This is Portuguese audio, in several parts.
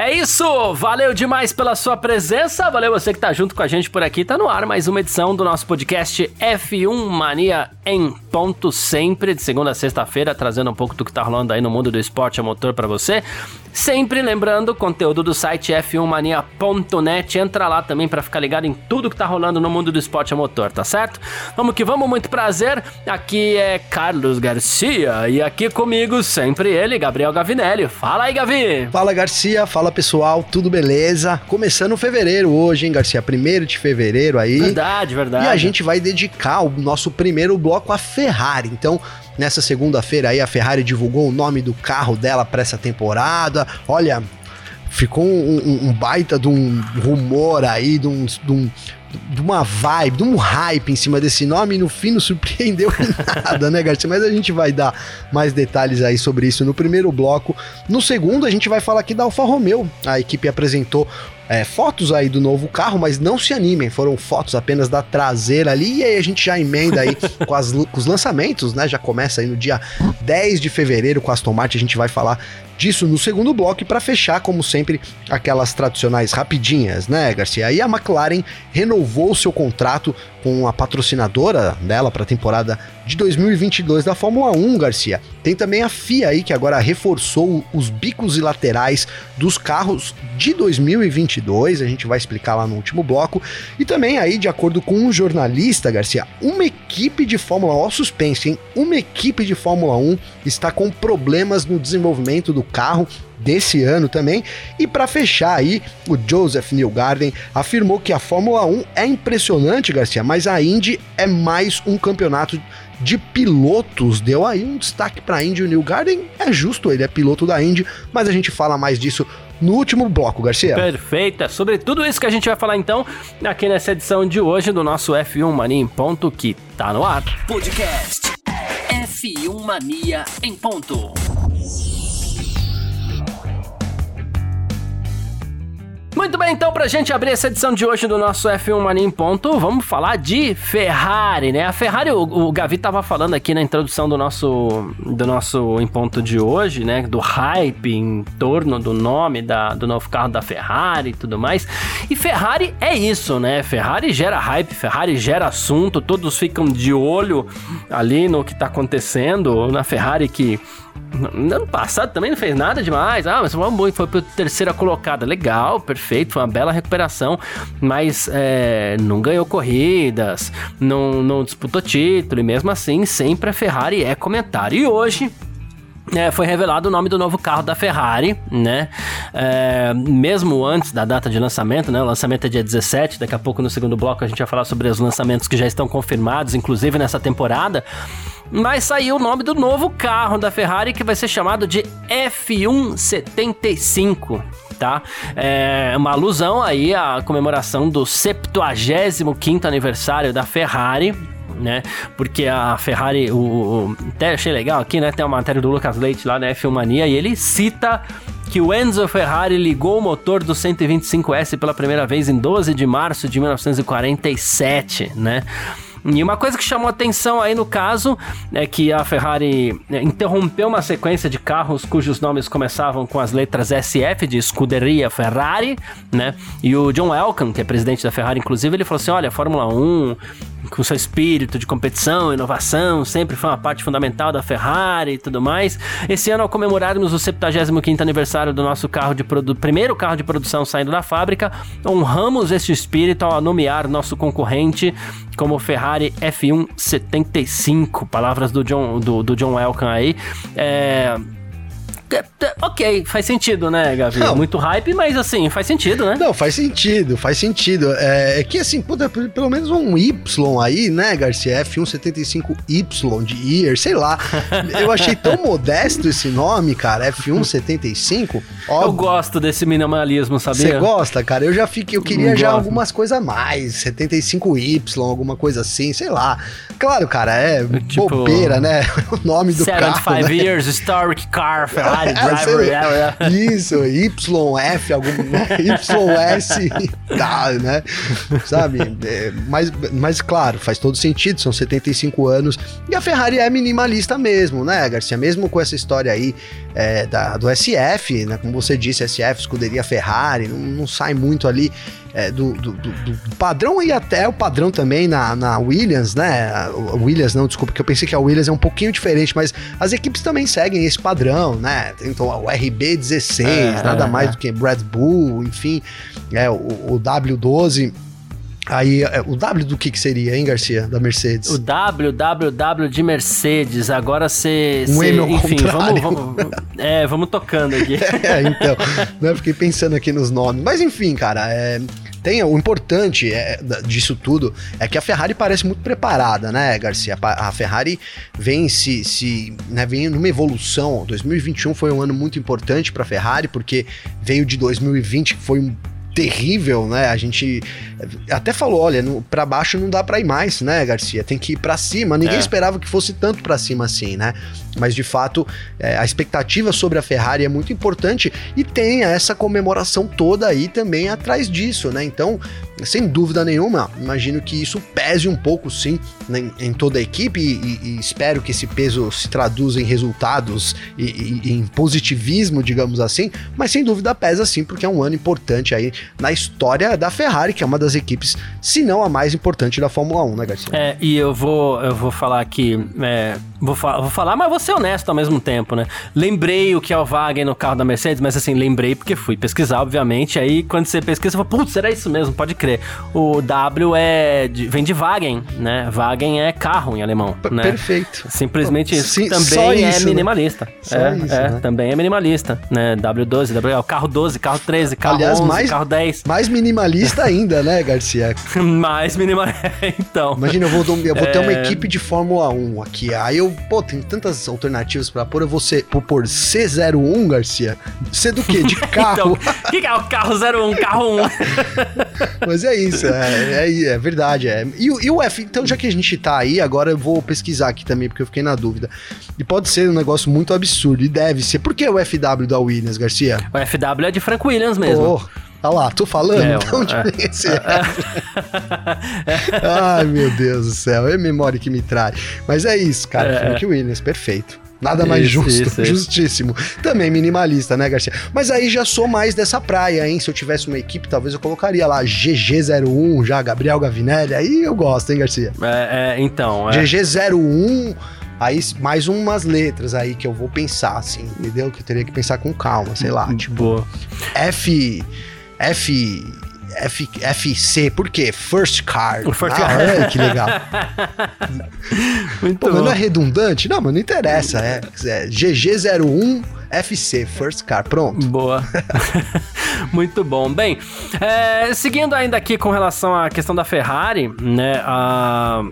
É isso! Valeu demais pela sua presença, valeu você que tá junto com a gente por aqui. Tá no ar mais uma edição do nosso podcast F1 Mania em ponto sempre, de segunda a sexta-feira, trazendo um pouco do que tá rolando aí no mundo do esporte a motor para você. Sempre lembrando, conteúdo do site f1mania.net. Entra lá também para ficar ligado em tudo que tá rolando no mundo do esporte a motor, tá certo? Vamos que vamos, muito prazer. Aqui é Carlos Garcia e aqui comigo sempre ele, Gabriel Gavinelli. Fala aí, Gavi! Fala, Garcia. Fala, pessoal. Tudo beleza? Começando fevereiro hoje, hein, Garcia? Primeiro de fevereiro aí. Verdade, verdade. E a gente vai dedicar o nosso primeiro bloco à Ferrari. Então, Nessa segunda-feira aí a Ferrari divulgou o nome do carro dela para essa temporada. Olha, ficou um, um, um, baita de um rumor aí, de, um, de, um, de uma vibe, de um hype em cima desse nome e no fim não surpreendeu em nada, né, Garcia? Mas a gente vai dar mais detalhes aí sobre isso no primeiro bloco. No segundo, a gente vai falar aqui da Alfa Romeo. A equipe apresentou é, fotos aí do novo carro, mas não se animem, foram fotos apenas da traseira ali, e aí a gente já emenda aí com, as, com os lançamentos, né? Já começa aí no dia 10 de fevereiro com a Aston Martin, a gente vai falar disso no segundo bloco para fechar, como sempre, aquelas tradicionais rapidinhas, né, Garcia? E a McLaren renovou seu contrato com a patrocinadora dela para a temporada de 2022 da Fórmula 1, Garcia. Tem também a FIA aí que agora reforçou os bicos e laterais dos carros de 2022, a gente vai explicar lá no último bloco. E também aí, de acordo com um jornalista, Garcia, uma equipe de Fórmula 1, suspense, hein? Uma equipe de Fórmula 1 está com problemas no desenvolvimento do carro desse ano também. E para fechar aí, o Joseph Newgarden afirmou que a Fórmula 1 é impressionante, Garcia, mas a Indy é mais um campeonato de pilotos. Deu aí um destaque para a Indy. O Newgarden é justo, ele é piloto da Indy, mas a gente fala mais disso no último bloco, Garcia. Perfeito. É sobre tudo isso que a gente vai falar então aqui nessa edição de hoje do nosso F1 Mania em ponto que tá no ar. Podcast F1 Mania em ponto. Muito bem, então, pra gente abrir essa edição de hoje do nosso F1 Mania em Ponto, vamos falar de Ferrari, né? A Ferrari, o, o Gavi tava falando aqui na introdução do nosso, do nosso Em Ponto de hoje, né? Do hype em torno do nome da, do novo carro da Ferrari e tudo mais. E Ferrari é isso, né? Ferrari gera hype, Ferrari gera assunto, todos ficam de olho ali no que tá acontecendo na Ferrari que no ano passado também não fez nada demais. Ah, mas foi, foi para terceira colocada. Legal, perfeito, foi uma bela recuperação. Mas é, não ganhou corridas, não, não disputou título. E mesmo assim, sempre a Ferrari é comentário. E hoje, é, foi revelado o nome do novo carro da Ferrari, né? É, mesmo antes da data de lançamento, né? O lançamento é dia 17. Daqui a pouco, no segundo bloco, a gente vai falar sobre os lançamentos que já estão confirmados, inclusive nessa temporada. Mas saiu o nome do novo carro da Ferrari que vai ser chamado de F175 tá? É uma alusão aí à comemoração do 75º aniversário da Ferrari, né? Porque a Ferrari, o, o, até achei legal aqui, né? Tem uma matéria do Lucas Leite lá na F1 Mania e ele cita que o Enzo Ferrari ligou o motor do 125S pela primeira vez em 12 de março de 1947, né? E uma coisa que chamou atenção aí no caso é que a Ferrari é, interrompeu uma sequência de carros cujos nomes começavam com as letras SF de Scuderia Ferrari, né? E o John Elkann, que é presidente da Ferrari, inclusive, ele falou assim: olha, Fórmula 1 com seu espírito de competição, inovação, sempre foi uma parte fundamental da Ferrari e tudo mais. Esse ano, ao comemorarmos o 75º aniversário do nosso carro de primeiro carro de produção saindo da fábrica, honramos esse espírito ao nomear nosso concorrente como Ferrari F1 75. Palavras do John, do, do John Elkann aí. É ok, faz sentido, né, Gavi? Não. Muito hype, mas assim, faz sentido, né? Não, faz sentido, faz sentido. É, é que assim, puta, pelo menos um Y aí, né, Garcia? F175Y de Year, sei lá. Eu achei tão modesto esse nome, cara, F175. Eu gosto desse minimalismo, sabia? Você gosta, cara? Eu já fiquei, eu queria já algumas coisas a mais, 75Y, alguma coisa assim, sei lá. Claro, cara, é tipo, bobeira, né? O nome do 75 carro. 75 né? years historic car Ferrari driver. É, é. Isso, YF, algum, né? YS tá, né? Sabe? É, mas, mas claro, faz todo sentido, são 75 anos. E a Ferrari é minimalista mesmo, né, Garcia? Mesmo com essa história aí é, da, do SF, né? Como você disse, SF, escuderia Ferrari, não, não sai muito ali é, do, do, do, do, padrão e até o padrão também na, na Williams, né? A Williams, não, desculpa, que eu pensei que a Williams é um pouquinho diferente, mas as equipes também seguem esse padrão, né? Então o RB16, é, nada é, mais é. do que Red Bull, enfim, é, o, o W12. Aí, é, o W do que que seria, hein, Garcia? Da Mercedes? O W, W, W de Mercedes. Agora você. Um cê, enfim, vamos, vamos, É, vamos tocando aqui. é, então. né, fiquei pensando aqui nos nomes. Mas enfim, cara, é. Tem, o importante é, disso tudo é que a Ferrari parece muito preparada, né, Garcia? A Ferrari vem se, se né, vem numa evolução. 2021 foi um ano muito importante para a Ferrari porque veio de 2020 que foi um terrível, né? A gente até falou, olha, para baixo não dá para ir mais, né, Garcia? Tem que ir para cima. Ninguém é. esperava que fosse tanto para cima assim, né? Mas de fato, é, a expectativa sobre a Ferrari é muito importante e tem essa comemoração toda aí também atrás disso, né? Então, sem dúvida nenhuma, imagino que isso pese um pouco sim né, em toda a equipe e, e, espero que esse peso se traduza em resultados e, e, em positivismo, digamos assim, mas sem dúvida pesa sim, porque é um ano importante aí na história da Ferrari, que é uma das equipes, se não a mais importante da Fórmula 1, né, Garcia? É, e eu vou, eu vou falar aqui, é, vou, fa vou falar, mas vou ser honesto ao mesmo tempo, né? Lembrei o que é o Wagen no carro da Mercedes, mas assim, lembrei porque fui pesquisar, obviamente, aí quando você pesquisa, você fala, putz, será isso mesmo? Pode crer. O W é de, vem de Wagen, né? Wagen é carro em alemão, P né? Perfeito. Simplesmente isso. Sim, também é isso, né? minimalista. Né? É, isso, é né? também é minimalista, né? W12, W, é carro 12, carro 13, carro Aliás, 11, mais, carro 10. Mais minimalista ainda, né, Garcia? mais minimalista, então. Imagina, eu vou, eu vou é... ter uma é. equipe de Fórmula 1 aqui, aí eu, pô, tem tantas alternativas para pôr, eu vou ser, por pôr C01, Garcia? C do quê? De carro? então, o que, é o carro 01, carro 1? Mas é isso, é, é, é verdade. É. E, e, o F, então já que a gente tá aí, agora eu vou pesquisar aqui também, porque eu fiquei na dúvida. E pode ser um negócio muito absurdo, e deve ser. Por que o FW da Williams, Garcia? O FW é de Frank Williams mesmo. Oh. Olha lá, tô falando, é, então é, esse é. Ai, meu Deus do céu, é memória que me traz. Mas é isso, cara, é. Frank Williams, perfeito. Nada mais isso, justo, isso, justíssimo. Isso. Também minimalista, né, Garcia? Mas aí já sou mais dessa praia, hein? Se eu tivesse uma equipe, talvez eu colocaria lá GG01, já Gabriel Gavinelli. Aí eu gosto, hein, Garcia? É, é então. É. GG01. Aí mais umas letras aí que eu vou pensar, assim, entendeu? Que eu teria que pensar com calma, sei lá. Tipo, Boa. F. F. F, FC, por quê? First Car. O first ah, car. É, que legal. Muito Pô, bom. não é redundante? Não, mas não interessa. É, é GG01 FC, First Car. Pronto. Boa. Muito bom. Bem, é, seguindo ainda aqui com relação à questão da Ferrari, né? A.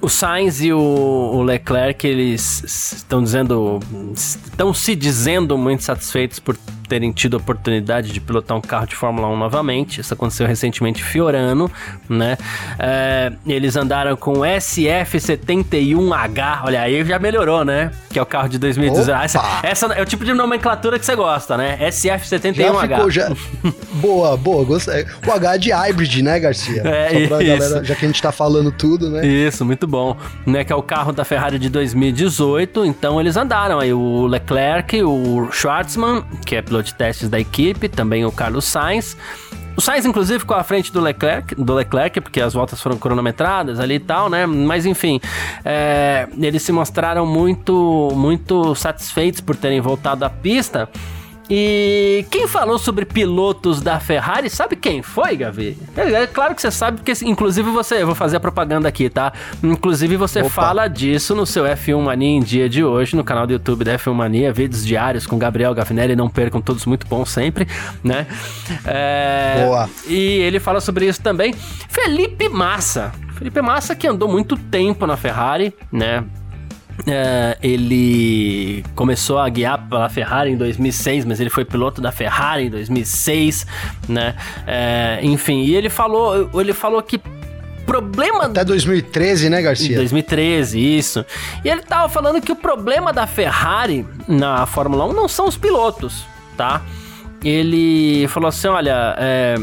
O Sainz e o, o Leclerc, eles estão dizendo, estão se dizendo muito satisfeitos por terem tido a oportunidade de pilotar um carro de Fórmula 1 novamente. Isso aconteceu recentemente em Fiorano, né? É, eles andaram com SF71H, olha aí já melhorou, né? Que é o carro de 2018. Essa, essa, é o tipo de nomenclatura que você gosta, né? SF71H. Já ficou, já... boa, boa, gostei. O H é de hybrid, né, Garcia? É, Só pra isso. galera, já que a gente tá falando tudo, né? Isso, muito bom. Né, que é o carro da Ferrari de 2018, então eles andaram aí, o Leclerc, o Schwartzman, que é piloto de testes da equipe, também o Carlos Sainz. O Sainz, inclusive, ficou à frente do Leclerc, do Leclerc, porque as voltas foram cronometradas ali e tal, né? Mas enfim, é, eles se mostraram muito, muito satisfeitos por terem voltado à pista. E quem falou sobre pilotos da Ferrari, sabe quem foi, Gavi? É, é claro que você sabe, porque inclusive você, eu vou fazer a propaganda aqui, tá? Inclusive você Opa. fala disso no seu F1 Mania em dia de hoje, no canal do YouTube da F1 Mania, vídeos diários com Gabriel Gavinelli, não percam todos muito bons sempre, né? É, Boa. E ele fala sobre isso também. Felipe Massa. Felipe Massa que andou muito tempo na Ferrari, né? É, ele começou a guiar pela Ferrari em 2006, mas ele foi piloto da Ferrari em 2006, né? É, enfim, e ele falou, ele falou que problema até 2013, né, Garcia? 2013, isso. E ele tava falando que o problema da Ferrari na Fórmula 1 não são os pilotos, tá? Ele falou assim, olha, é,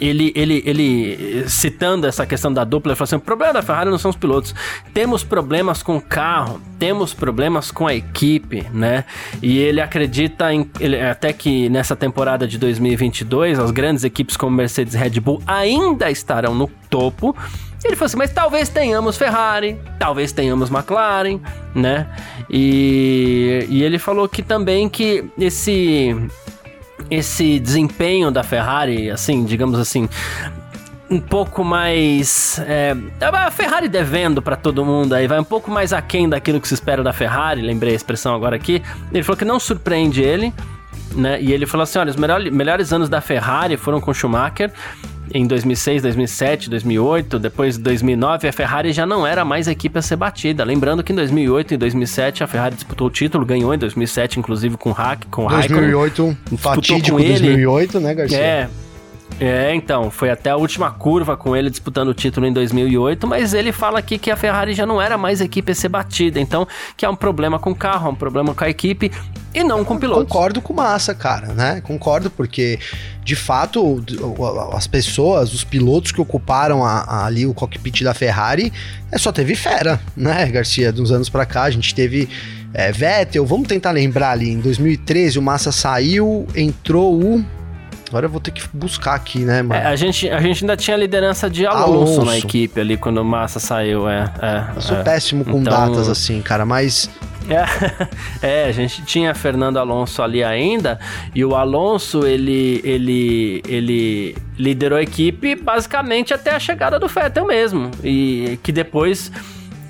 ele, ele, ele, citando essa questão da dupla, ele falou assim: o problema da Ferrari não são os pilotos. Temos problemas com o carro, temos problemas com a equipe, né? E ele acredita em, ele, até que nessa temporada de 2022, as grandes equipes como Mercedes e Red Bull ainda estarão no topo. Ele falou assim, mas talvez tenhamos Ferrari, talvez tenhamos McLaren, né? E, e ele falou que também que esse esse desempenho da Ferrari, assim, digamos assim, um pouco mais. É, a Ferrari devendo para todo mundo aí, vai um pouco mais aquém daquilo que se espera da Ferrari, lembrei a expressão agora aqui. Ele falou que não surpreende ele, né? E ele falou assim: olha, os melhores, anos da Ferrari foram com Schumacher em 2006, 2007, 2008, depois de 2009, a Ferrari já não era mais a equipe a ser batida. Lembrando que em 2008 e 2007 a Ferrari disputou o título, ganhou em 2007, inclusive com Hack, com 2008, Raikkonen, fatídico com ele. 2008, né, Garcia? É. É, então, foi até a última curva com ele disputando o título em 2008, mas ele fala aqui que a Ferrari já não era mais equipe a ser batida, então que é um problema com o carro, é um problema com a equipe e não com o piloto. Concordo com Massa, cara, né? Concordo porque de fato as pessoas, os pilotos que ocuparam a, a, ali o cockpit da Ferrari, é só teve fera, né, Garcia? De uns anos para cá a gente teve é, Vettel, vamos tentar lembrar ali, em 2013 o Massa saiu, entrou o Agora eu vou ter que buscar aqui, né, mano? É, a, gente, a gente ainda tinha a liderança de Alonso, Alonso. na equipe ali quando o Massa saiu, é. é eu sou é. péssimo com então... datas assim, cara, mas é, é, a gente tinha Fernando Alonso ali ainda, e o Alonso, ele, ele, ele liderou a equipe basicamente até a chegada do Vettel mesmo, e que depois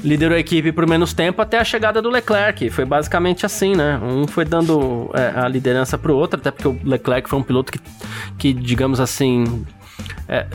liderou a equipe por menos tempo até a chegada do Leclerc. Foi basicamente assim, né? Um foi dando é, a liderança pro outro, até porque o Leclerc foi um piloto que, que digamos assim, é,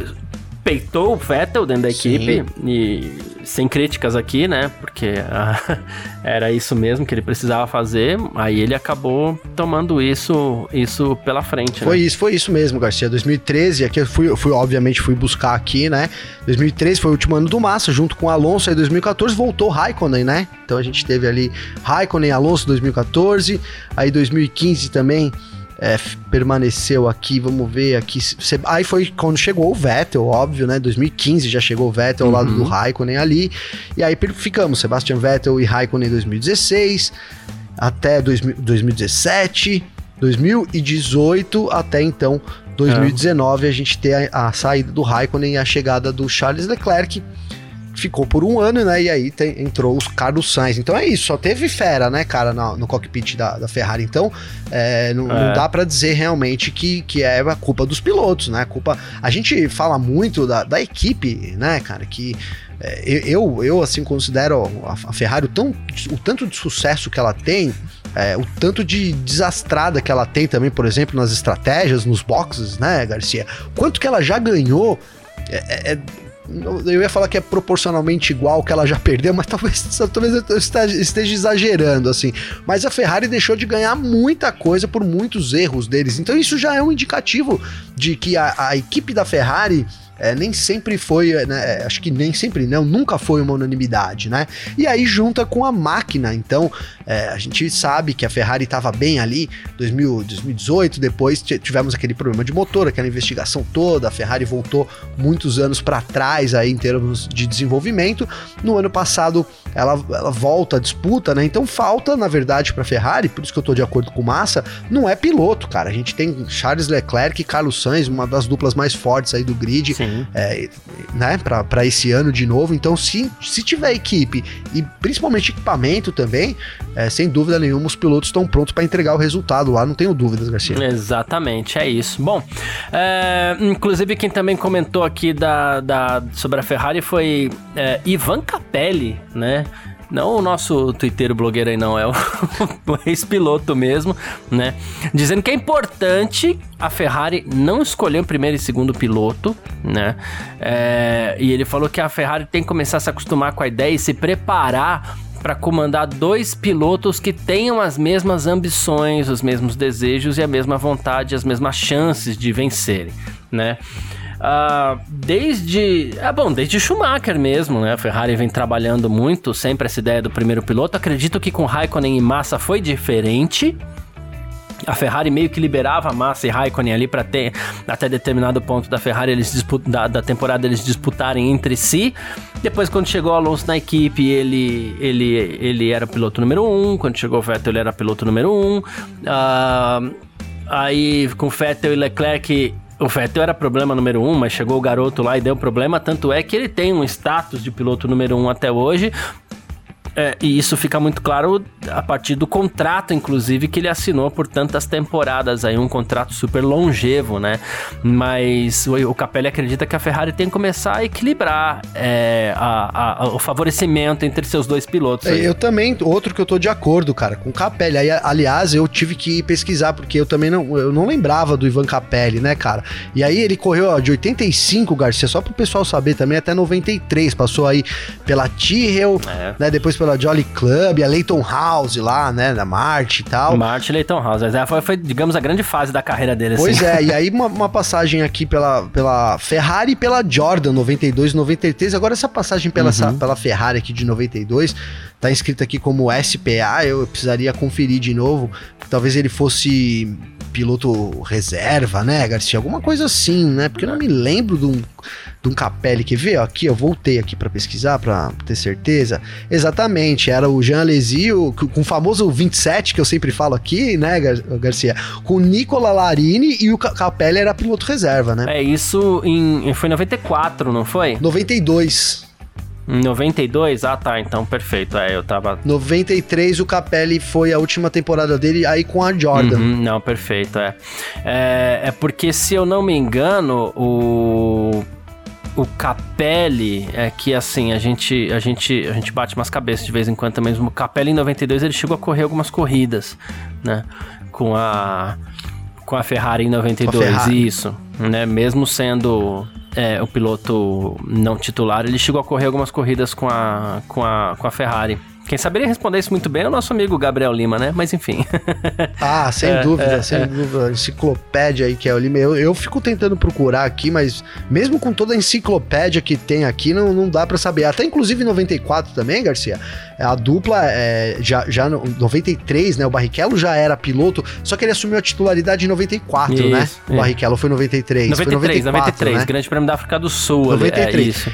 peitou o Vettel dentro da equipe Sim. e sem críticas aqui, né? Porque ah, era isso mesmo que ele precisava fazer. Aí ele acabou tomando isso isso pela frente. Foi né? isso, foi isso mesmo, Garcia. 2013, aqui eu fui, eu fui obviamente fui buscar aqui, né? 2013 foi o último ano do Massa, junto com Alonso. Aí 2014 voltou Raikkonen, né? Então a gente teve ali Raikkonen, Alonso 2014. Aí 2015 também é, permaneceu aqui, vamos ver aqui. Aí foi quando chegou o Vettel, óbvio, né? 2015 já chegou o Vettel ao uhum. lado do Raikkonen ali. E aí ficamos, Sebastian Vettel e Raikkonen em 2016, até 2017, 2018, até então 2019 é. a gente tem a, a saída do Raikkonen e a chegada do Charles Leclerc ficou por um ano, né? E aí tem, entrou os Carlos Sainz. Então é isso, só teve fera, né, cara, no, no cockpit da, da, Ferrari. Então é, não, é. não, dá para dizer realmente que, que é a culpa dos pilotos, né? A culpa. A gente fala muito da, da equipe, né, cara, que. É, eu, eu, assim, considero a, Ferrari o, tão, o tanto de sucesso que ela tem, é, o tanto de desastrada que ela tem também, por exemplo, nas estratégias, nos boxes, né, Garcia? Quanto que ela já ganhou é, é, eu ia falar que é proporcionalmente igual que ela já perdeu, mas talvez, talvez eu esteja exagerando, assim. Mas a Ferrari deixou de ganhar muita coisa por muitos erros deles. Então isso já é um indicativo de que a, a equipe da Ferrari é, nem sempre foi, né, é, acho que nem sempre não, nunca foi uma unanimidade, né? E aí junta com a máquina, então é, a gente sabe que a Ferrari estava bem ali, 2000, 2018, depois tivemos aquele problema de motor, aquela investigação toda, a Ferrari voltou muitos anos para trás aí em termos de desenvolvimento. No ano passado ela, ela volta à disputa, né? Então falta, na verdade, para a Ferrari, por isso que eu tô de acordo com o Massa, não é piloto, cara. A gente tem Charles Leclerc e Carlos Sainz, uma das duplas mais fortes aí do grid. Sim é, né, para esse ano de novo. Então, se, se tiver equipe e principalmente equipamento também, é, sem dúvida nenhuma, os pilotos estão prontos para entregar o resultado lá, não tenho dúvidas, Garcia. Exatamente, é isso. Bom, é, inclusive quem também comentou aqui da, da, sobre a Ferrari foi é, Ivan Capelli, né? Não o nosso twitteiro blogueiro aí, não, é o, o ex-piloto mesmo, né? Dizendo que é importante a Ferrari não escolher o primeiro e segundo piloto, né? É, e ele falou que a Ferrari tem que começar a se acostumar com a ideia e se preparar para comandar dois pilotos que tenham as mesmas ambições, os mesmos desejos e a mesma vontade, as mesmas chances de vencerem, né? Uh, desde. É bom, desde Schumacher mesmo, né? A Ferrari vem trabalhando muito, sempre essa ideia do primeiro piloto. Acredito que com Raikkonen e Massa foi diferente. A Ferrari meio que liberava Massa e Raikkonen ali para ter até determinado ponto da Ferrari eles da, da, temporada eles disputarem entre si. Depois quando chegou o Alonso na equipe ele ele ele era piloto número um. Quando chegou o Vettel ele era piloto número um. Uh, aí com Vettel e Leclerc o Vettel era problema número um, mas chegou o garoto lá e deu problema. Tanto é que ele tem um status de piloto número um até hoje. É, e isso fica muito claro a partir do contrato, inclusive, que ele assinou por tantas temporadas aí, um contrato super longevo, né? Mas o, o Capelli acredita que a Ferrari tem que começar a equilibrar é, a, a, o favorecimento entre seus dois pilotos. É, eu também, outro que eu tô de acordo, cara, com o Capelli. Aí, aliás, eu tive que pesquisar, porque eu também não, eu não lembrava do Ivan Capelli, né, cara? E aí ele correu ó, de 85, Garcia, só pro pessoal saber também, até 93. Passou aí pela Tyrrell, é. né? Depois pela Jolly Club, a Leighton House lá, né, da Marte e tal. Marte e Leighton House, essa foi, foi, digamos, a grande fase da carreira dele. Pois assim. é, e aí uma, uma, passagem aqui pela, pela Ferrari e pela Jordan, 92 e 93. Agora essa passagem pela, uhum. essa, pela Ferrari aqui de 92, tá escrito aqui como SPA, eu precisaria conferir de novo, talvez ele fosse piloto reserva, né, Garcia? Alguma coisa assim, né? Porque eu não me lembro de um, de um Capelli que ó, aqui eu voltei aqui para pesquisar para ter certeza. Exatamente, era o Jean Alesi, com o famoso 27 que eu sempre falo aqui, né, Gar Garcia? Com o Nicola Larini e o Capelli era piloto reserva, né? É, isso em foi em 94, não foi? 92. Em 92? Ah, tá. Então, perfeito. É, eu tava. 93, o Capelli foi a última temporada dele aí com a Jordan. Uhum, não, perfeito. É. é. É porque, se eu não me engano, o. O Capelli é que assim, a gente, a gente, a gente bate umas cabeças de vez em quando também. O Capelli em 92 ele chegou a correr algumas corridas, né? Com a com a Ferrari em 92, Ferrari. isso, né? Mesmo sendo é, o piloto não titular, ele chegou a correr algumas corridas com a, com a, com a Ferrari. Quem saberia responder isso muito bem é o nosso amigo Gabriel Lima, né? Mas enfim. ah, sem é, dúvida, é, sem é. dúvida. Enciclopédia aí que é o Lima. Eu, eu fico tentando procurar aqui, mas mesmo com toda a enciclopédia que tem aqui, não, não dá para saber. Até inclusive em 94 também, Garcia. A dupla, é, já, já no 93, né? O Barrichello já era piloto, só que ele assumiu a titularidade em 94, isso, né? O Barrichello foi 93. 93, foi 94, 93, né? Grande Prêmio da África do Sul. 93. Ali, é, isso.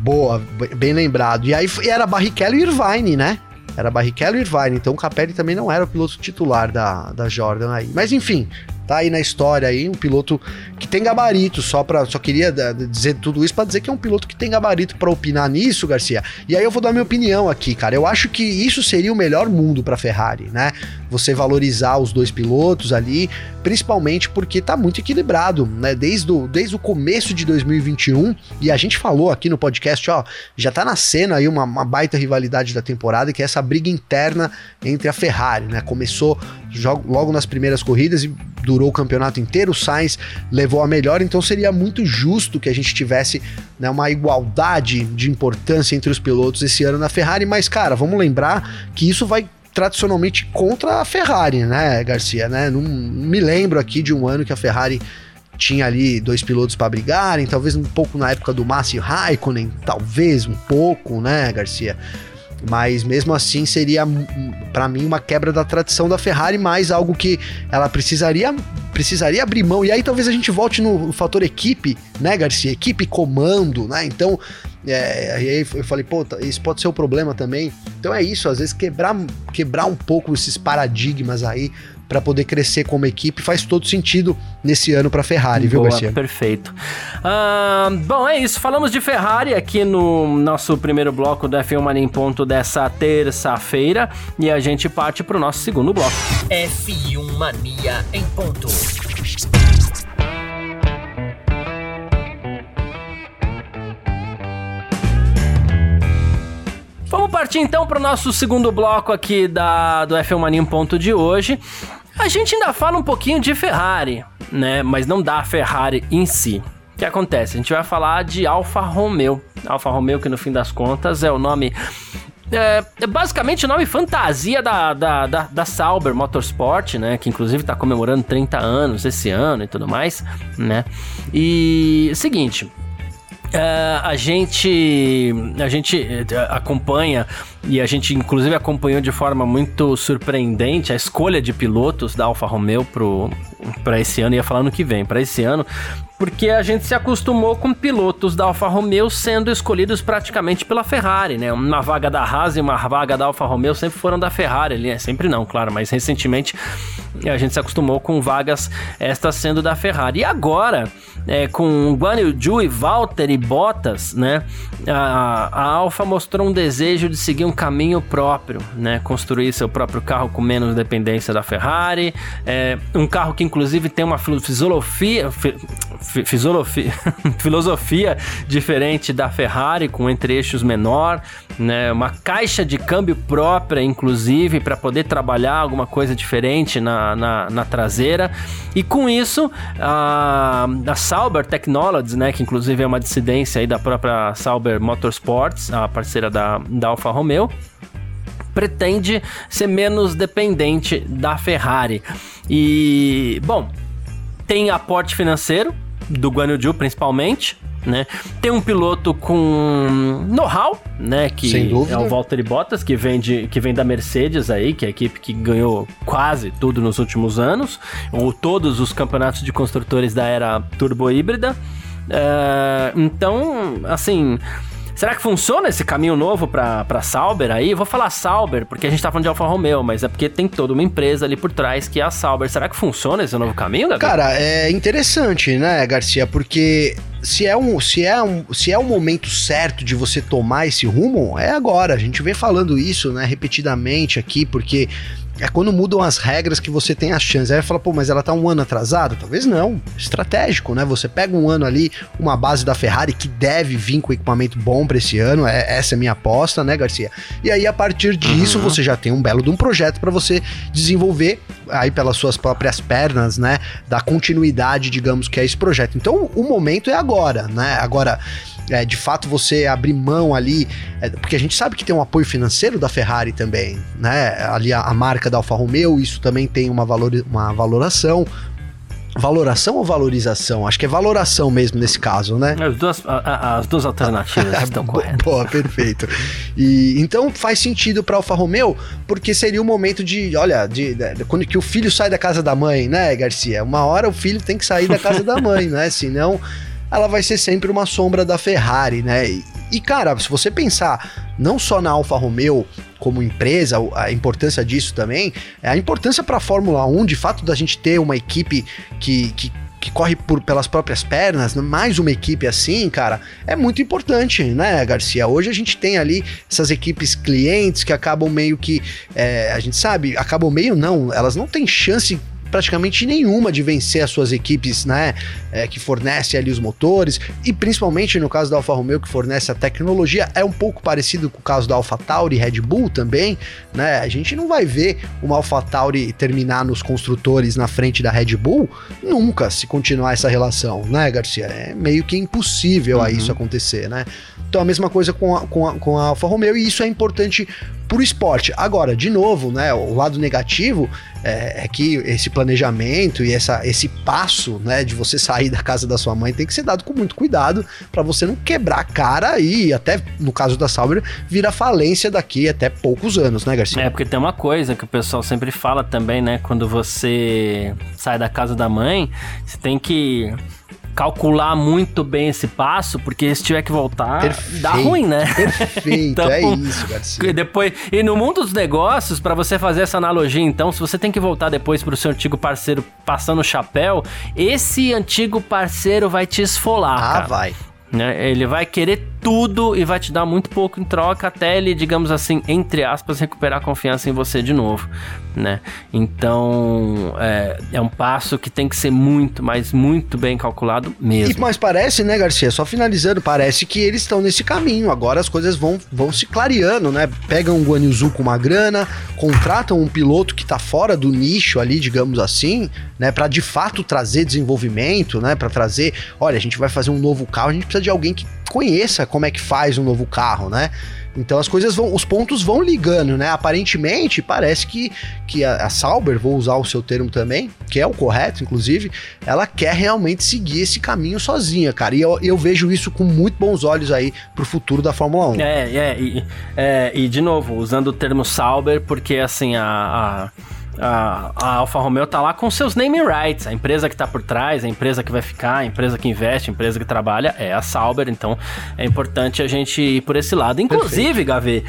Boa, bem lembrado. E aí era Barrichello e Irvine, né? Era Barrichello e Irvine, então o Capelli também não era o piloto titular da, da Jordan aí. Mas enfim, tá aí na história aí, um piloto que tem gabarito, só para só queria dizer tudo isso para dizer que é um piloto que tem gabarito para opinar nisso, Garcia. E aí eu vou dar minha opinião aqui, cara. Eu acho que isso seria o melhor mundo para Ferrari, né? Você valorizar os dois pilotos ali, principalmente porque tá muito equilibrado, né? Desde o, desde o começo de 2021, e a gente falou aqui no podcast, ó, já tá nascendo aí uma, uma baita rivalidade da temporada, que é essa briga interna entre a Ferrari, né? Começou logo nas primeiras corridas e durou o campeonato inteiro. O Sainz levou a melhor, então seria muito justo que a gente tivesse né, uma igualdade de importância entre os pilotos esse ano na Ferrari. Mas, cara, vamos lembrar que isso vai tradicionalmente contra a Ferrari, né, Garcia? Né? Não, me lembro aqui de um ano que a Ferrari tinha ali dois pilotos para brigarem, talvez um pouco na época do Massa e Raikkonen, talvez um pouco, né, Garcia? Mas mesmo assim seria para mim uma quebra da tradição da Ferrari, mais algo que ela precisaria precisaria abrir mão. E aí talvez a gente volte no fator equipe, né, Garcia? Equipe, comando, né? Então, é, aí eu falei, pô, tá, isso pode ser o um problema também. Então é isso, às vezes quebrar, quebrar um pouco esses paradigmas aí para poder crescer como equipe faz todo sentido nesse ano para Ferrari, Boa, viu, Garcia? Perfeito. Uh, bom, é isso. Falamos de Ferrari aqui no nosso primeiro bloco do F1 Mania em Ponto dessa terça-feira e a gente parte para o nosso segundo bloco. F1 Mania em Ponto. Vamos partir então para o nosso segundo bloco aqui da, do F1 Mania em Ponto de hoje. A gente ainda fala um pouquinho de Ferrari, né? Mas não da Ferrari em si. O que acontece? A gente vai falar de Alfa Romeo. Alfa Romeo, que no fim das contas é o nome é, é, basicamente o nome fantasia da, da, da, da, Sauber Motorsport, né? Que inclusive está comemorando 30 anos esse ano e tudo mais, né? E seguinte. Uh, a gente a gente uh, acompanha e a gente inclusive acompanhou de forma muito surpreendente a escolha de pilotos da Alfa Romeo para esse ano ia falar no que vem para esse ano porque a gente se acostumou com pilotos da Alfa Romeo sendo escolhidos praticamente pela Ferrari, né? Uma vaga da Haas e uma vaga da Alfa Romeo sempre foram da Ferrari, né? sempre não, claro, mas recentemente a gente se acostumou com vagas estas sendo da Ferrari. E agora, é, com Guan Yu Zhu e Walter e Bottas, né? A, a Alfa mostrou um desejo de seguir um caminho próprio, né? Construir seu próprio carro com menos dependência da Ferrari, é, um carro que inclusive tem uma filosofia, filosofia diferente da Ferrari, com entre-eixos menor, né? uma caixa de câmbio própria, inclusive, para poder trabalhar alguma coisa diferente na, na, na, traseira. E com isso, a, a Sauber Technologies, né? que inclusive é uma dissidência aí da própria Sauber Motorsports, a parceira da, da Alfa Romeo, pretende ser menos dependente da Ferrari. E, bom, tem aporte financeiro, do Guan Yu principalmente, né? Tem um piloto com know-how, né? Que é o Valtteri Bottas, que vem, de, que vem da Mercedes aí, que é a equipe que ganhou quase tudo nos últimos anos, ou todos os campeonatos de construtores da era turbo híbrida. Uh, então, assim, Será que funciona esse caminho novo para Sauber aí? Eu vou falar Sauber porque a gente tá falando de Alfa Romeo, mas é porque tem toda uma empresa ali por trás que é a Sauber. Será que funciona esse novo caminho, Gabriel? Cara, é interessante, né, Garcia? Porque se é, um, se, é um, se é o momento certo de você tomar esse rumo, é agora. A gente vem falando isso, né, repetidamente aqui, porque é quando mudam as regras que você tem a chance. Aí fala, pô, mas ela tá um ano atrasada? Talvez não. Estratégico, né? Você pega um ano ali, uma base da Ferrari que deve vir com equipamento bom para esse ano, é, essa é a minha aposta, né, Garcia? E aí, a partir disso, uhum. você já tem um belo de um projeto para você desenvolver aí pelas suas próprias pernas, né? Da continuidade, digamos, que é esse projeto. Então, o momento é agora, né? Agora é, de fato você abrir mão ali, é, porque a gente sabe que tem um apoio financeiro da Ferrari também, né? Ali a, a marca da Alfa Romeo, isso também tem uma, valor, uma valoração. Valoração ou valorização? Acho que é valoração mesmo nesse caso, né? As duas, as duas alternativas estão corretas. Boa, perfeito. E então faz sentido para Alfa Romeo, porque seria o momento de, olha, de, de, quando que o filho sai da casa da mãe, né, Garcia? Uma hora o filho tem que sair da casa da mãe, né? Senão ela vai ser sempre uma sombra da Ferrari, né? E, e, cara, se você pensar não só na Alfa Romeo como empresa, a importância disso também, é a importância para a Fórmula 1, de fato, da gente ter uma equipe que, que que corre por, pelas próprias pernas, mais uma equipe assim, cara, é muito importante, né, Garcia? Hoje a gente tem ali essas equipes clientes que acabam meio que, é, a gente sabe, acabam meio não, elas não têm chance praticamente nenhuma de vencer as suas equipes, né, é, que fornecem ali os motores, e principalmente no caso da Alfa Romeo, que fornece a tecnologia, é um pouco parecido com o caso da Alfa Tauri e Red Bull também, né, a gente não vai ver uma Alfa Tauri terminar nos construtores na frente da Red Bull, nunca, se continuar essa relação, né, Garcia? É meio que impossível uhum. a isso acontecer, né? Então a mesma coisa com a, com a, com a Alfa Romeo, e isso é importante pro esporte. Agora, de novo, né, o lado negativo é, é, que esse planejamento e essa, esse passo, né, de você sair da casa da sua mãe tem que ser dado com muito cuidado para você não quebrar a cara e até no caso da Sauber vira falência daqui até poucos anos, né, Garcia? É, porque tem uma coisa que o pessoal sempre fala também, né, quando você sai da casa da mãe, você tem que calcular muito bem esse passo, porque se tiver que voltar, Perfeito. dá ruim, né? Perfeito, então, é isso, Garcia. Depois, e no mundo dos negócios, para você fazer essa analogia, então, se você tem que voltar depois pro seu antigo parceiro passando o chapéu, esse antigo parceiro vai te esfolar. Ah, cara. vai. Né? Ele vai querer tudo e vai te dar muito pouco em troca até ele, digamos assim, entre aspas, recuperar a confiança em você de novo, né? Então é, é um passo que tem que ser muito, mas muito bem calculado mesmo. E, mas parece, né, Garcia? Só finalizando, parece que eles estão nesse caminho. Agora as coisas vão, vão se clareando, né? Pegam um Guanizu com uma grana, contratam um piloto que tá fora do nicho ali, digamos assim, né? Para de fato trazer desenvolvimento, né? Para trazer, olha, a gente vai fazer um novo carro, a gente precisa de alguém que conheça como é que faz um novo carro, né? Então as coisas vão, os pontos vão ligando, né? Aparentemente, parece que, que a, a, Sauber, vou usar o seu termo também, que é o correto, inclusive, ela quer realmente seguir esse caminho sozinha, cara. E eu, eu vejo isso com muito bons olhos aí pro futuro da Fórmula 1. É, é, e, é, e de novo, usando o termo Sauber, porque assim, a, a a, a Alfa Romeo tá lá com seus naming rights. A empresa que tá por trás, a empresa que vai ficar, a empresa que investe, a empresa que trabalha é a Sauber. Então é importante a gente ir por esse lado. Inclusive, Gavi.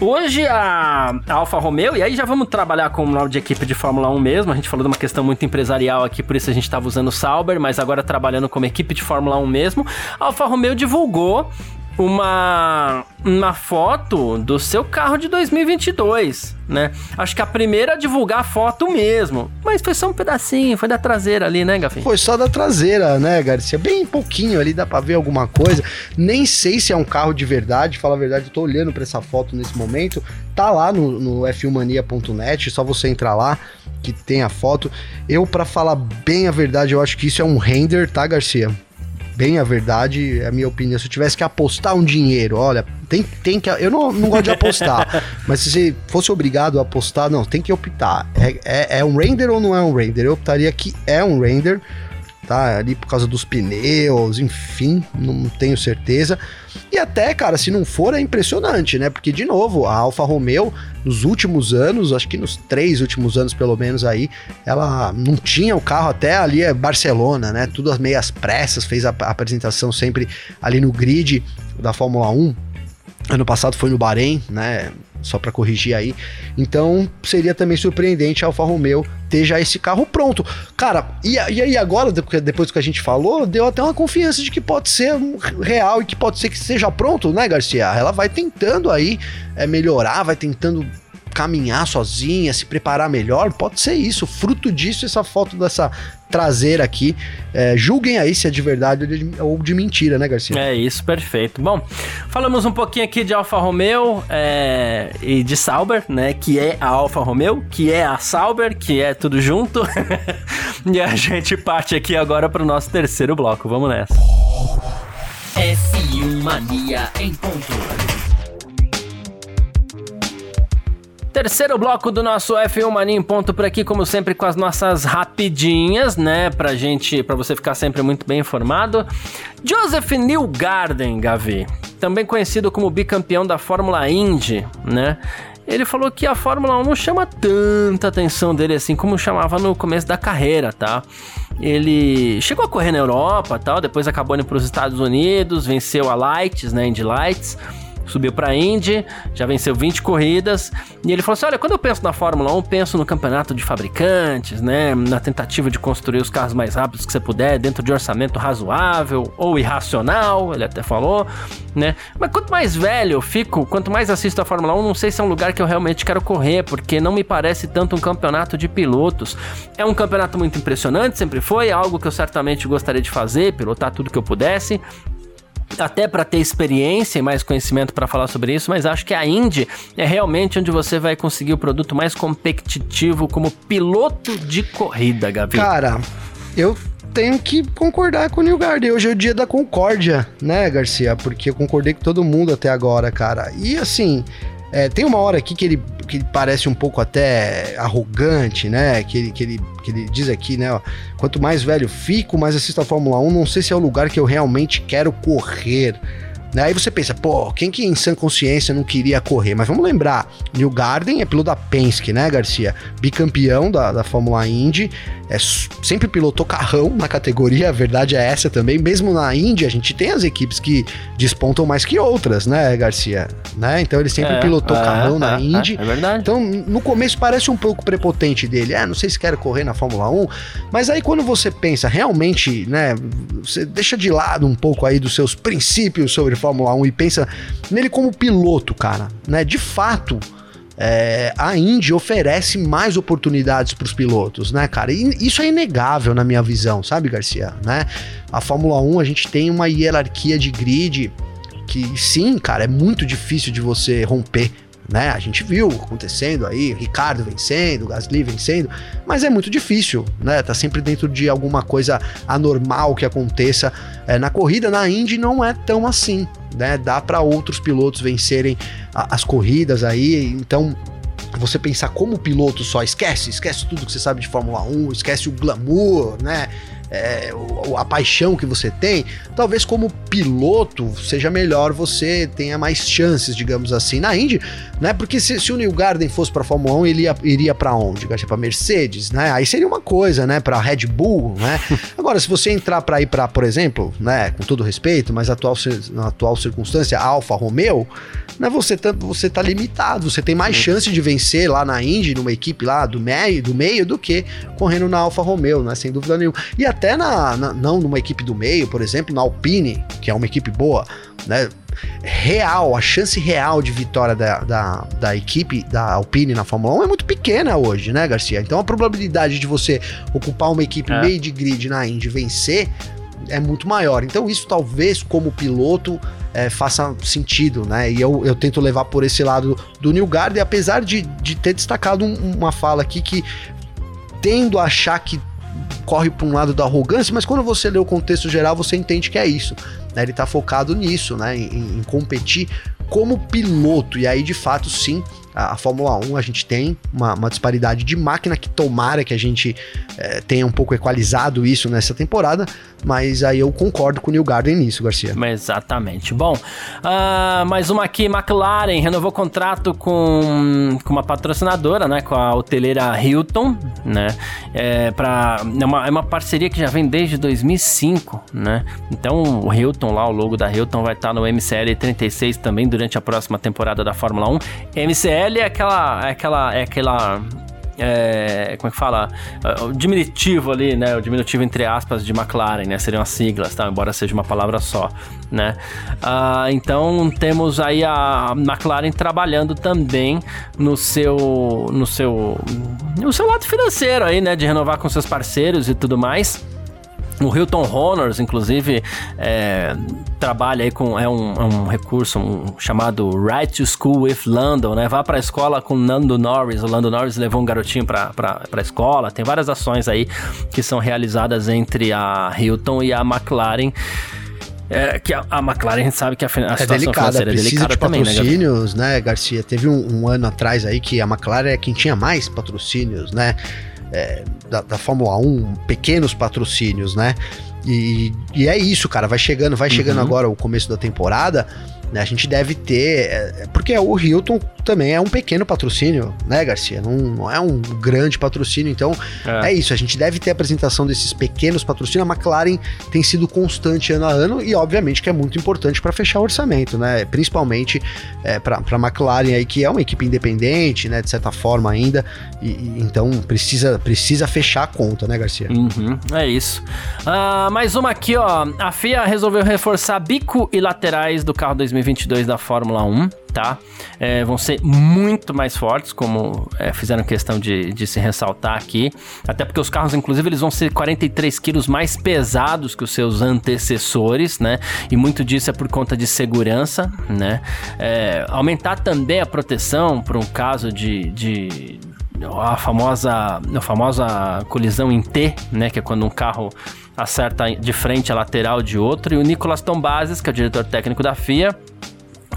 Hoje a, a Alfa Romeo, e aí já vamos trabalhar com o nome de equipe de Fórmula 1 mesmo. A gente falou de uma questão muito empresarial aqui, por isso a gente estava usando o Sauber, mas agora trabalhando como equipe de Fórmula 1 mesmo. A Alfa Romeo divulgou uma, uma foto do seu carro de 2022, né? Acho que a primeira a divulgar a foto mesmo, mas foi só um pedacinho, foi da traseira ali, né, Gafim? Foi só da traseira, né, Garcia? Bem pouquinho ali, dá pra ver alguma coisa. Nem sei se é um carro de verdade, fala a verdade, eu tô olhando para essa foto nesse momento. Tá lá no, no f1mania.net, só você entrar lá que tem a foto. Eu, para falar bem a verdade, eu acho que isso é um render, tá, Garcia? Bem a verdade, é a minha opinião. Se eu tivesse que apostar um dinheiro, olha, tem, tem que. Eu não, não gosto de apostar, mas se você fosse obrigado a apostar, não, tem que optar. É, é, é um render ou não é um render? Eu optaria que é um render tá? Ali por causa dos pneus, enfim, não tenho certeza. E até, cara, se não for, é impressionante, né? Porque, de novo, a Alfa Romeo, nos últimos anos, acho que nos três últimos anos pelo menos aí, ela não tinha o carro até ali é Barcelona, né? Tudo às meias pressas, fez a, apresentação sempre ali no grid da Fórmula 1. Ano passado foi no Bahrein, né? Só para corrigir aí. Então seria também surpreendente a Alfa Romeo ter já esse carro pronto. Cara, e, aí agora, depois do que a gente falou, deu até uma confiança de que pode ser real e que pode ser que seja pronto, né, Garcia? Ela vai tentando aí é, melhorar, vai tentando caminhar sozinha, se preparar melhor, pode ser isso. Fruto disso, essa foto dessa traseira aqui. É, julguem aí se é de verdade ou de, ou de, mentira, né, Garcia? É isso, perfeito. Bom, falamos um pouquinho aqui de Alfa Romeo é, e de Sauber, né? Que é a Alfa Romeo, que é a Sauber, que é tudo junto. e a gente parte aqui agora para o nosso terceiro bloco. Vamos nessa. F1 Mania em ponto. Terceiro bloco do nosso F1 Mania em ponto por aqui, como sempre, com as nossas rapidinhas, né? Pra gente, pra você ficar sempre muito bem informado. Joseph Newgarden, Gavi, também conhecido como bicampeão da Fórmula Indy, né? Ele falou que a Fórmula 1 não chama tanta atenção dele assim como chamava no começo da carreira, tá? Ele chegou a correr na Europa, tal, depois acabou indo para os Estados Unidos, venceu a Lights, né, Indy Lights subiu para Indy, já venceu 20 corridas, e ele falou assim: "Olha, quando eu penso na Fórmula 1, penso no campeonato de fabricantes, né, na tentativa de construir os carros mais rápidos que você puder dentro de orçamento razoável ou irracional", ele até falou, né? Mas quanto mais velho eu fico, quanto mais assisto a Fórmula 1, não sei se é um lugar que eu realmente quero correr, porque não me parece tanto um campeonato de pilotos. É um campeonato muito impressionante, sempre foi, algo que eu certamente gostaria de fazer, pilotar tudo que eu pudesse, até para ter experiência e mais conhecimento para falar sobre isso, mas acho que a Indy é realmente onde você vai conseguir o produto mais competitivo como piloto de corrida, Gabi. Cara, eu tenho que concordar com o New Garden. Hoje é o dia da concórdia, né, Garcia? Porque eu concordei com todo mundo até agora, cara. E assim, É, tem uma hora aqui que ele, que ele parece um pouco até arrogante, né? Que ele, que ele, que ele diz aqui, né? ó, Quanto mais velho fico, mais assisto a Fórmula 1, não sei se é o lugar que eu realmente quero correr. Né? Aí você pensa, pô, quem que em sã consciência não queria correr? Mas vamos lembrar, New Garden é piloto da Penske, né, Garcia? Bicampeão da, da Fórmula Indy, é, sempre pilotou carrão na categoria, a verdade é essa também. Mesmo na Indy, a gente tem as equipes que despontam mais que outras, né, Garcia? Né? Então ele sempre É, pilotou é, carrão na é, Indy. É, é verdade. Então, no começo parece um pouco prepotente dele. É, não sei se quer correr na Fórmula 1, mas aí quando você pensa realmente, né, você deixa de lado um pouco aí dos seus princípios sobre Fórmula 1 e pensa nele como piloto, cara, né? De fato, é, a Indy oferece mais oportunidades para os pilotos, né, cara? E isso é inegável na minha visão, sabe, Garcia? Né? A Fórmula 1 a gente tem uma hierarquia de grid que sim, cara, é muito difícil de você romper. Né? A gente viu acontecendo aí, Ricardo vencendo, Gasly vencendo, mas é muito difícil, né? Tá sempre dentro de alguma coisa anormal que aconteça é, na corrida. Na Indy não é tão assim, né? Dá para outros pilotos vencerem a- as corridas aí, então você pensar como piloto só, esquece, esquece tudo que você sabe de Fórmula 1, esquece o glamour, né? É, a paixão que você tem, talvez como piloto seja melhor você tenha mais chances, digamos assim, na Indy, né? Porque se, se o New Garden fosse para Fórmula 1, ele ia, iria para onde? Para Mercedes, né? Aí seria uma coisa, né? Para Red Bull, né? Agora, se você entrar para ir para, por exemplo, né? Com todo respeito, mas atual, na atual circunstância, Alfa Romeo, né? Você tá, você tá limitado, você tem mais chance de vencer lá na Indy, numa equipe lá do meio, do meio, do que correndo na Alfa Romeo, né? Sem dúvida nenhuma. E até na, na- não numa equipe do meio, por exemplo, na Alpine, que é uma equipe boa, né? Real, a chance real de vitória da, da, da equipe da Alpine na Fórmula 1 é muito pequena hoje, né, Garcia? Então a probabilidade de você ocupar uma equipe É. meio de grid na Indy vencer é muito maior. Então isso talvez como piloto é, faça sentido, né? E eu, eu tento levar por esse lado do New Garden, apesar de, de ter destacado um- uma fala aqui que tendo a achar que corre para um lado da arrogância, mas quando você lê o contexto geral, você entende que é isso. né? Ele tá focado nisso, né? Em, em competir como piloto. E aí, de fato, sim, a, a Fórmula 1 a gente tem uma, uma disparidade de máquina que tomara que a gente eh, tenha um pouco equalizado isso nessa temporada, mas aí eu concordo com o New Garden nisso, Garcia. Exatamente. Bom, ah, mais uma aqui, McLaren renovou contrato com, com uma patrocinadora, né? Com a hoteleira Hilton, né? É, pra, é, uma, é uma parceria que já vem desde 2005, né? Então o Hilton lá, o logo da Hilton vai estar no MCL 36 também durante a próxima temporada da Fórmula 1. MCL é aquela, é aquela, é aquela é, como é que fala? É, O diminutivo ali, né? O diminutivo entre aspas de McLaren, né? Seriam as siglas, tá? Embora seja uma palavra só, né? Ah, então temos aí a McLaren trabalhando também no seu, no seu, no seu lado financeiro aí, né? De renovar com seus parceiros e tudo mais. O Hilton Honors, inclusive, é, trabalha aí com é um, é um recurso um, chamado Right to School with Lando, né? Vá para a escola com Lando Norris. O Lando Norris levou um garotinho para a escola. Tem várias ações aí que são realizadas entre a Hilton e a McLaren. É, que a, a McLaren a gente sabe que a, a É delicada, é precisa delicada de também, né? Patrocínios, né, Garcia? Teve um, um ano atrás aí que a McLaren é quem tinha mais patrocínios, né? É, da, da Fórmula 1, pequenos patrocínios, né? E, e é isso, cara. Vai chegando, vai chegando Uhum. agora o começo da temporada. Né, a gente deve ter. é, porque o Hilton também é um pequeno patrocínio, né, Garcia? Não, não é um grande patrocínio, então É. é isso, a gente deve ter a apresentação desses pequenos patrocínios. A McLaren tem sido constante ano a ano e, obviamente, que é muito importante para fechar o orçamento, né? Principalmente é, para a McLaren aí, que é uma equipe independente, né? De certa forma ainda. E, e então precisa, precisa fechar a conta, né, Garcia? Uhum, é isso. Ah, mais uma aqui, ó. A FIA resolveu reforçar bico e laterais do carro 2022 da Fórmula 1, tá? É, vão ser muito mais fortes, como é, fizeram questão de, de se ressaltar aqui. Até porque os carros, inclusive, eles vão ser 43 quilos mais pesados que os seus antecessores, né? E muito disso é por conta de segurança, né? É, aumentar também a proteção para um caso de- de a famosa, a famosa colisão em T, né, que é quando um carro acerta de frente a lateral de outro, e o Nicolas Tombazes, que é o diretor técnico da FIA,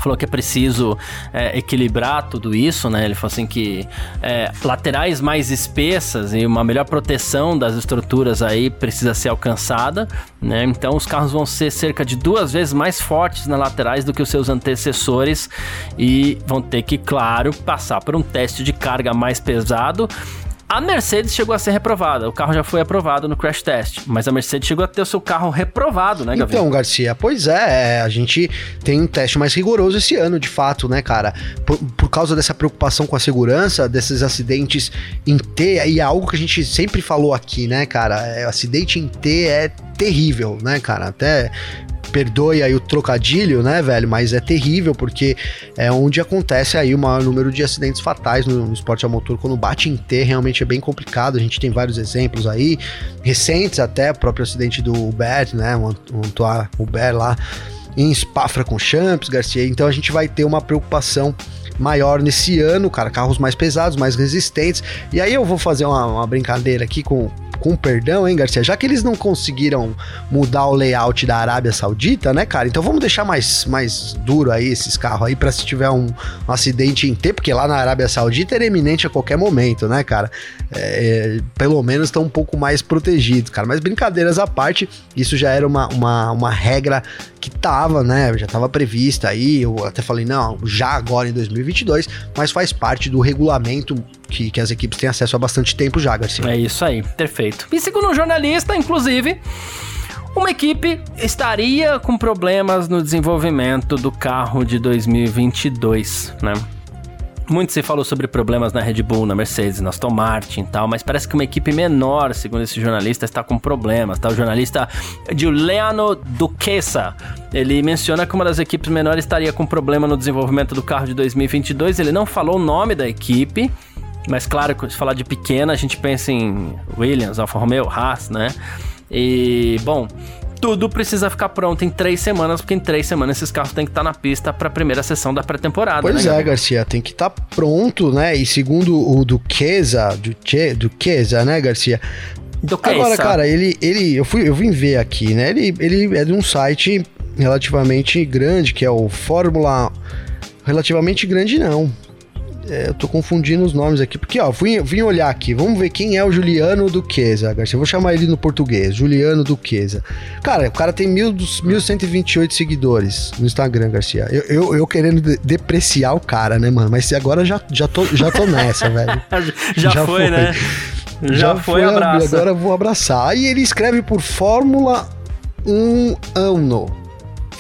falou que é preciso é, equilibrar tudo isso, né? Ele falou assim que é, laterais mais espessas e uma melhor proteção das estruturas aí precisa ser alcançada, né? Então os carros vão ser cerca de duas vezes mais fortes nas laterais do que os seus antecessores e vão ter que, claro, passar por um teste de carga mais pesado a Mercedes chegou a ser reprovada. O carro já foi aprovado no crash test. Mas a Mercedes chegou a ter o seu carro reprovado, né, Gabriel? Então, Garcia, pois é, a gente tem um teste mais rigoroso esse ano, de fato, né, cara? Por, por causa dessa preocupação com a segurança, desses acidentes em T, e é algo que a gente sempre falou aqui, né, cara? É, acidente em T é terrível, né, cara? Até perdoe aí o trocadilho, né, velho? Mas é terrível porque é onde acontece aí o maior número de acidentes fatais no, no esporte a motor. Quando bate em T, realmente é bem complicado. A gente tem vários exemplos aí, recentes até, o próprio acidente do Hubert, né? O Antoine Hubert lá em Spa-Francorchamps, Garcia. Então a gente vai ter uma preocupação maior nesse ano, cara, carros mais pesados, mais resistentes. E aí eu vou fazer uma, uma brincadeira aqui com, com perdão, hein, Garcia? Já que eles não conseguiram mudar o layout da Arábia Saudita, né, cara? Então vamos deixar mais, mais duro aí esses carros aí para se tiver um, um, acidente em T, porque lá na Arábia Saudita é iminente a qualquer momento, né, cara? É, é, pelo menos estão um pouco mais protegidos, cara. Mas brincadeiras à parte, isso já era uma, uma, uma regra que tava, né? Já tava prevista aí. Eu até falei, não, já agora em 2022, mas faz parte do regulamento que, que as equipes têm acesso há bastante tempo já, Garcia. É isso aí, perfeito. E segundo um jornalista, inclusive, uma equipe estaria com problemas no desenvolvimento do carro de 2022, né? Muito se falou sobre problemas na Red Bull, na Mercedes, na Aston Martin e tal, mas parece que uma equipe menor, segundo esse jornalista, está com problemas, tá? O jornalista Giuliano Duquesa, ele menciona que uma das equipes menores estaria com problema no desenvolvimento do carro de 2022. Ele não falou o nome da equipe, mas claro, quando se falar de pequena, a gente pensa em Williams, Alfa Romeo, Haas, né? E, bom, tudo precisa ficar pronto em três semanas, porque em três semanas esses carros têm que estar na pista para a primeira sessão da pré-temporada. Pois né, é, Garcia, tem que estar pronto, né? E segundo o Duquesa, Duquesa, né, Garcia? Duquesa. Agora, cara, ele, ele, eu fui, eu vim ver aqui, né? Ele, ele é de um site relativamente grande, que é o Fórmula relativamente grande não. É, eu tô confundindo os nomes aqui, porque ó, vim, vim olhar aqui, vamos ver quem é o Juliano Duquesa, Garcia. Eu vou chamar ele no português, Juliano Duquesa. Cara, o cara tem mil, 1.128 seguidores no Instagram, Garcia. Eu, eu, eu querendo de depreciar o cara, né, mano? Mas agora já, já, tô, já tô nessa, velho. já, já foi, foi, né? Já, já foi, abraço. Agora eu vou abraçar. Aí ele escreve por Fórmula 1 ano.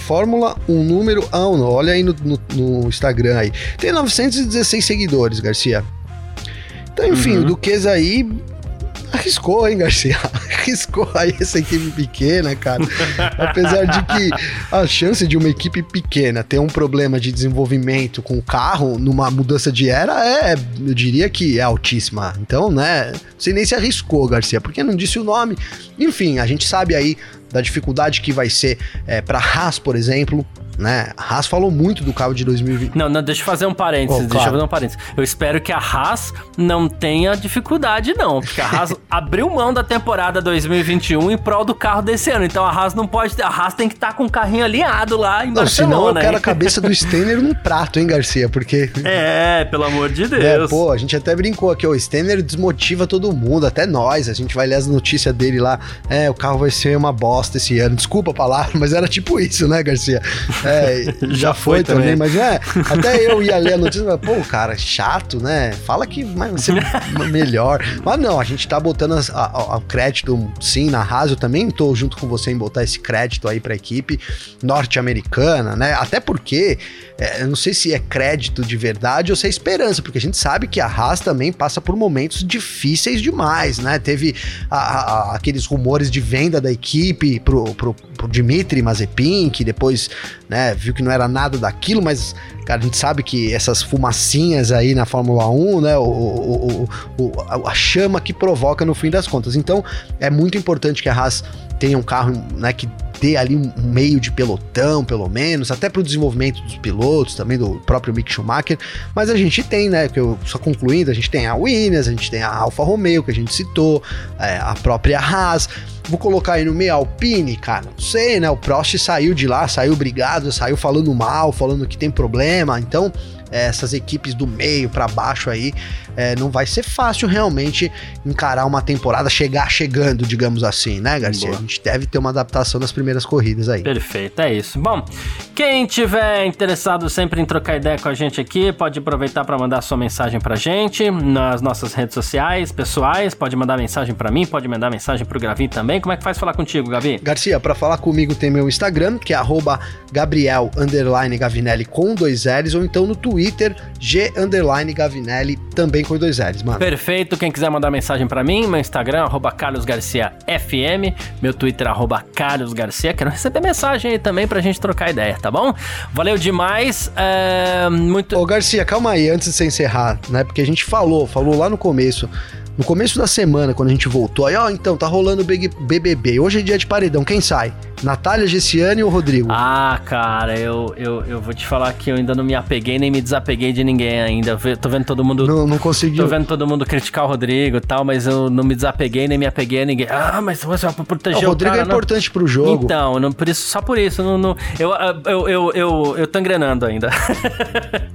Fórmula 1, número 1. Olha aí no, no, no, Instagram aí. Tem 916 seguidores, Garcia. Então, enfim, uhum. o Duquesa aí arriscou, hein, Garcia? Arriscou aí essa equipe pequena, cara. Apesar de que a chance de uma equipe pequena ter um problema de desenvolvimento com o carro numa mudança de era é, eu diria que é altíssima. Então, né, sei nem se arriscou, Garcia, porque não disse o nome. Enfim, a gente sabe aí da dificuldade que vai ser é, para Haas, por exemplo, né? A Haas falou muito do carro de 2020. Não, não, deixa eu fazer um parênteses, oh, claro. deixa eu fazer um parênteses. Eu espero que a Haas não tenha dificuldade não, porque a Haas abriu mão da temporada 2021 em prol do carro desse ano. Então a Haas não pode, a Haas tem que estar tá com o carrinho alinhado lá em não, Barcelona. Senão eu quero a cabeça do Stenner num prato, hein, Garcia? Porque É, pelo amor de é, Deus. É, pô, a gente até brincou aqui, o Stenner desmotiva todo mundo, até nós. A gente vai ler as notícias dele lá. É, o carro vai ser uma bosta esse ano. Desculpa a palavra, mas era tipo isso, né, Garcia? É, já, foi, foi também. também, mas é, até eu ia ler a notícia, mas, pô, cara, chato, né? Fala que vai ser melhor. Mas não, a gente tá botando o crédito, sim, na Haas, eu também tô junto com você em botar esse crédito aí pra equipe norte-americana, né? Até porque, é, eu não sei se é crédito de verdade ou se é esperança, porque a gente sabe que a Haas também passa por momentos difíceis demais, né? Teve a, a, aqueles rumores de venda da equipe pro, pro, pro Dimitri Mazepin, que depois, né, viu que não era nada daquilo, mas, cara, a gente sabe que essas fumacinhas aí na Fórmula 1, né, o, o, o, a chama que provoca no fim das contas. Então, é muito importante que a Haas tenha um carro, né, que ter ali um, meio de pelotão, pelo menos, até para o desenvolvimento dos pilotos, também do próprio Mick Schumacher. Mas a gente tem, né? Que eu só concluindo, a gente tem a Williams, a gente tem a Alfa Romeo que a gente citou, é, a própria Haas. Vou colocar aí no meio Alpine, cara. Não sei, né? O Prost saiu de lá, saiu brigado, saiu falando mal, falando que tem problema. Então, essas equipes do meio para baixo aí, é, não vai ser fácil realmente encarar uma temporada, chegar chegando, digamos assim, né, Garcia? Boa. A gente deve ter uma adaptação nas primeiras corridas aí. Perfeito, é isso. Bom, quem tiver interessado sempre em trocar ideia com a gente aqui, pode aproveitar para mandar sua mensagem pra gente nas nossas redes sociais pessoais, pode mandar mensagem para mim, pode mandar mensagem pro Gavi também. Como é que faz falar contigo, Gavi? Garcia, para falar comigo tem meu Instagram, que é Gabriel Gavinelli com dois L's, ou então no Twitter G Gavinelli, também com dois L's, mano. Perfeito. Quem quiser mandar mensagem para mim, meu Instagram, arroba carlosgarciafm, meu Twitter, arroba carlosgarcia. Quero receber mensagem aí também pra gente trocar ideia, tá bom? Valeu demais. É, muito... Ô, Garcia, calma aí, antes de você encerrar, né? Porque a gente falou, falou lá no começo no começo da semana, quando a gente voltou, aí, ó, então, tá rolando o BBB. Hoje é dia de paredão. Quem sai? Natália, Gessiane ou Rodrigo? Ah, cara, eu, eu, eu vou te falar que eu ainda não me apeguei nem me desapeguei de ninguém ainda. Tô vendo todo mundo. Não, não consegui. Tô vendo todo mundo criticar o Rodrigo e tal, mas eu não me desapeguei nem me apeguei a ninguém. Ah, mas você vai proteger o, o Rodrigo cara, é importante não. pro jogo. Então, não, por isso, só por isso. Não, não, eu, eu, eu, eu, eu tô engrenando ainda.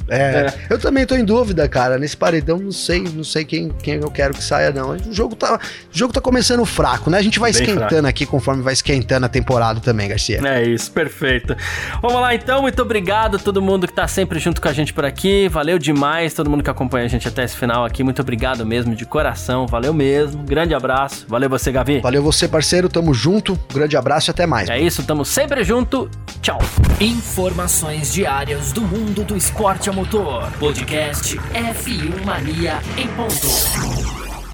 é, é, eu também tô em dúvida, cara. Nesse paredão, não sei, não sei quem, quem eu quero que saia, não. O jogo tá, o jogo tá começando fraco, né? A gente vai Bem esquentando fraco. aqui conforme vai esquentando a temporada também, Garcia. É isso, perfeito. Vamos lá então, muito obrigado a todo mundo que tá sempre junto com a gente por aqui. Valeu demais, todo mundo que acompanha a gente até esse final aqui. Muito obrigado mesmo, de coração. Valeu mesmo. Grande abraço. Valeu você, Gavi. Valeu você, parceiro. Tamo junto. Grande abraço e até mais. É mano. isso, tamo sempre junto. Tchau. Informações diárias do mundo do esporte a motor. Podcast F1 Mania em ponto.